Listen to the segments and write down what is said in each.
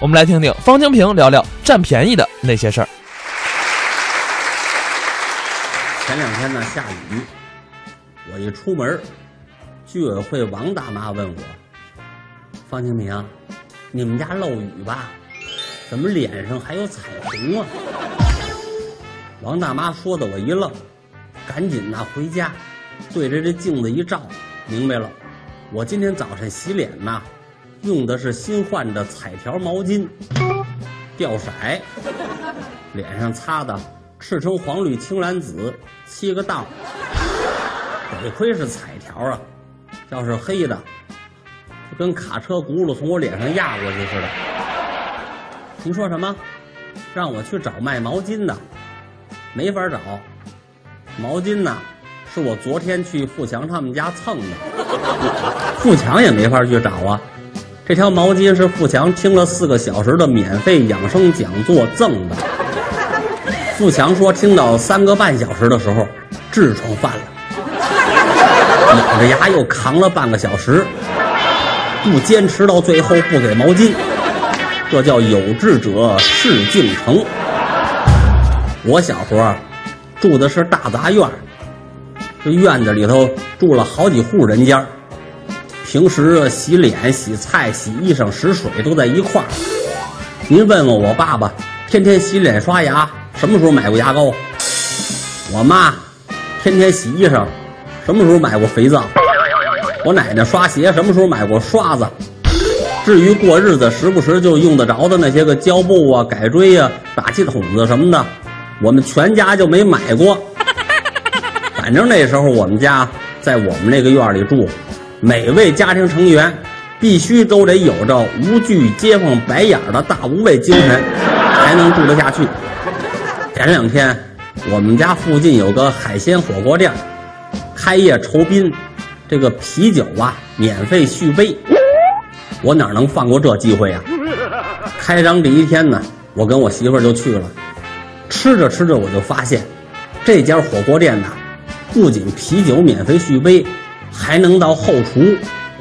我们来听听方清平聊聊占便宜的那些事儿。前两天呢下雨，我一出门，居委会王大妈问我：“方清平，你们家漏雨吧？怎么脸上还有彩虹啊？”王大妈说的我一愣，赶紧呐回家，对着这镜子一照，明白了，我今天早晨洗脸呐，用的是新换的彩条毛巾，掉色，脸上擦的赤橙黄绿青蓝紫七个档，得亏是彩条啊，要是黑的，就跟卡车轱辘从我脸上压过去似的。您说什么？让我去找卖毛巾的？没法找，毛巾呢，是我昨天去富强他们家蹭的，富强也没法去找啊。这条毛巾是富强听了四个小时的免费养生讲座赠的。富强说，听到三个半小时的时候，痔疮犯了，咬着牙又扛了半个小时，不坚持到最后不给毛巾，这叫有志者事竟成。我小时候住的是大杂院，这院子里头住了好几户人家，平时洗脸、洗菜、洗衣裳、使水都在一块儿。您问问我爸爸，天天洗脸刷牙，什么时候买过牙膏？我妈天天洗衣裳，什么时候买过肥皂？我奶奶刷鞋，什么时候买过刷子？至于过日子时不时就用得着的那些个胶布啊、改锥呀、打气筒子什么的。我们全家就没买过，反正那时候我们家在我们那个院里住，每位家庭成员必须都得有着无惧街坊白眼的大无畏精神，才能住得下去。前两天我们家附近有个海鲜火锅店，开业酬宾，这个啤酒啊免费续杯，我哪能放过这机会啊？开张第一天呢，我跟我媳妇儿就去了。吃着吃着，我就发现，这家火锅店呐，不仅啤酒免费续杯，还能到后厨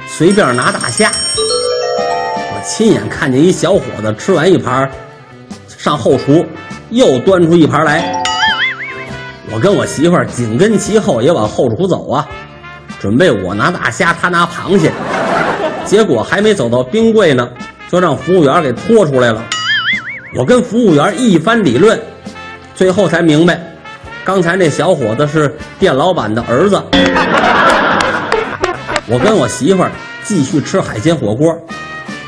随便拿大虾。我亲眼看见一小伙子吃完一盘，上后厨又端出一盘来。我跟我媳妇儿紧跟其后也往后厨走啊，准备我拿大虾，他拿螃蟹。结果还没走到冰柜呢，就让服务员给拖出来了。我跟服务员一番理论。最后才明白，刚才那小伙子是店老板的儿子。我跟我媳妇儿继续吃海鲜火锅，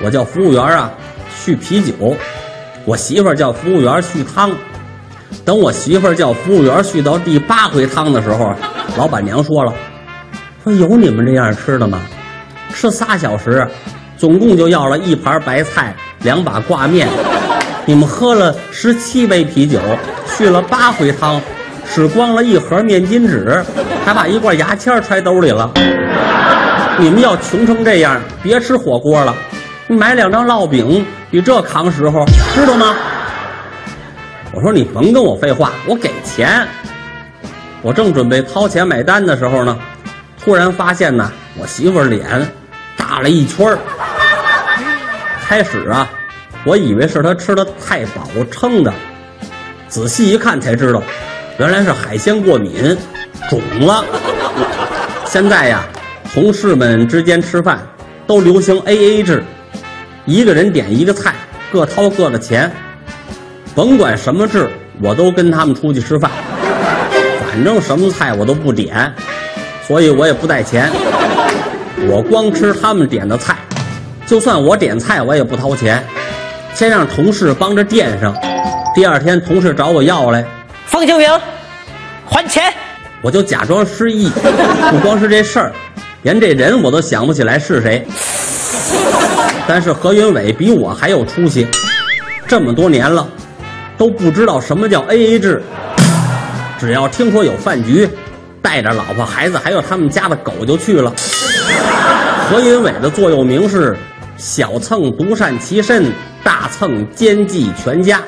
我叫服务员啊续啤酒，我媳妇儿叫服务员续汤。等我媳妇儿叫服务员续到第八回汤的时候，老板娘说了：“说有你们这样吃的吗？吃仨小时，总共就要了一盘白菜，两把挂面。”你们喝了十七杯啤酒，续了八回汤，使光了一盒面巾纸，还把一罐牙签揣兜里了。你们要穷成这样，别吃火锅了，买两张烙饼比这扛时候，知道吗？我说你甭跟我废话，我给钱。我正准备掏钱买单的时候呢，突然发现呢，我媳妇脸大了一圈开始啊。我以为是她吃的太饱撑的，仔细一看才知道，原来是海鲜过敏，肿了。现在呀，同事们之间吃饭都流行 A A 制，一个人点一个菜，各掏各的钱。甭管什么制，我都跟他们出去吃饭，反正什么菜我都不点，所以我也不带钱，我光吃他们点的菜，就算我点菜，我也不掏钱。先让同事帮着垫上，第二天同事找我要来，方清平，还钱，我就假装失忆。不光是这事儿，连这人我都想不起来是谁。但是何云伟比我还有出息，这么多年了，都不知道什么叫 A A 制。只要听说有饭局，带着老婆孩子还有他们家的狗就去了。何云伟的座右铭是：小蹭独善其身。大蹭奸计全家。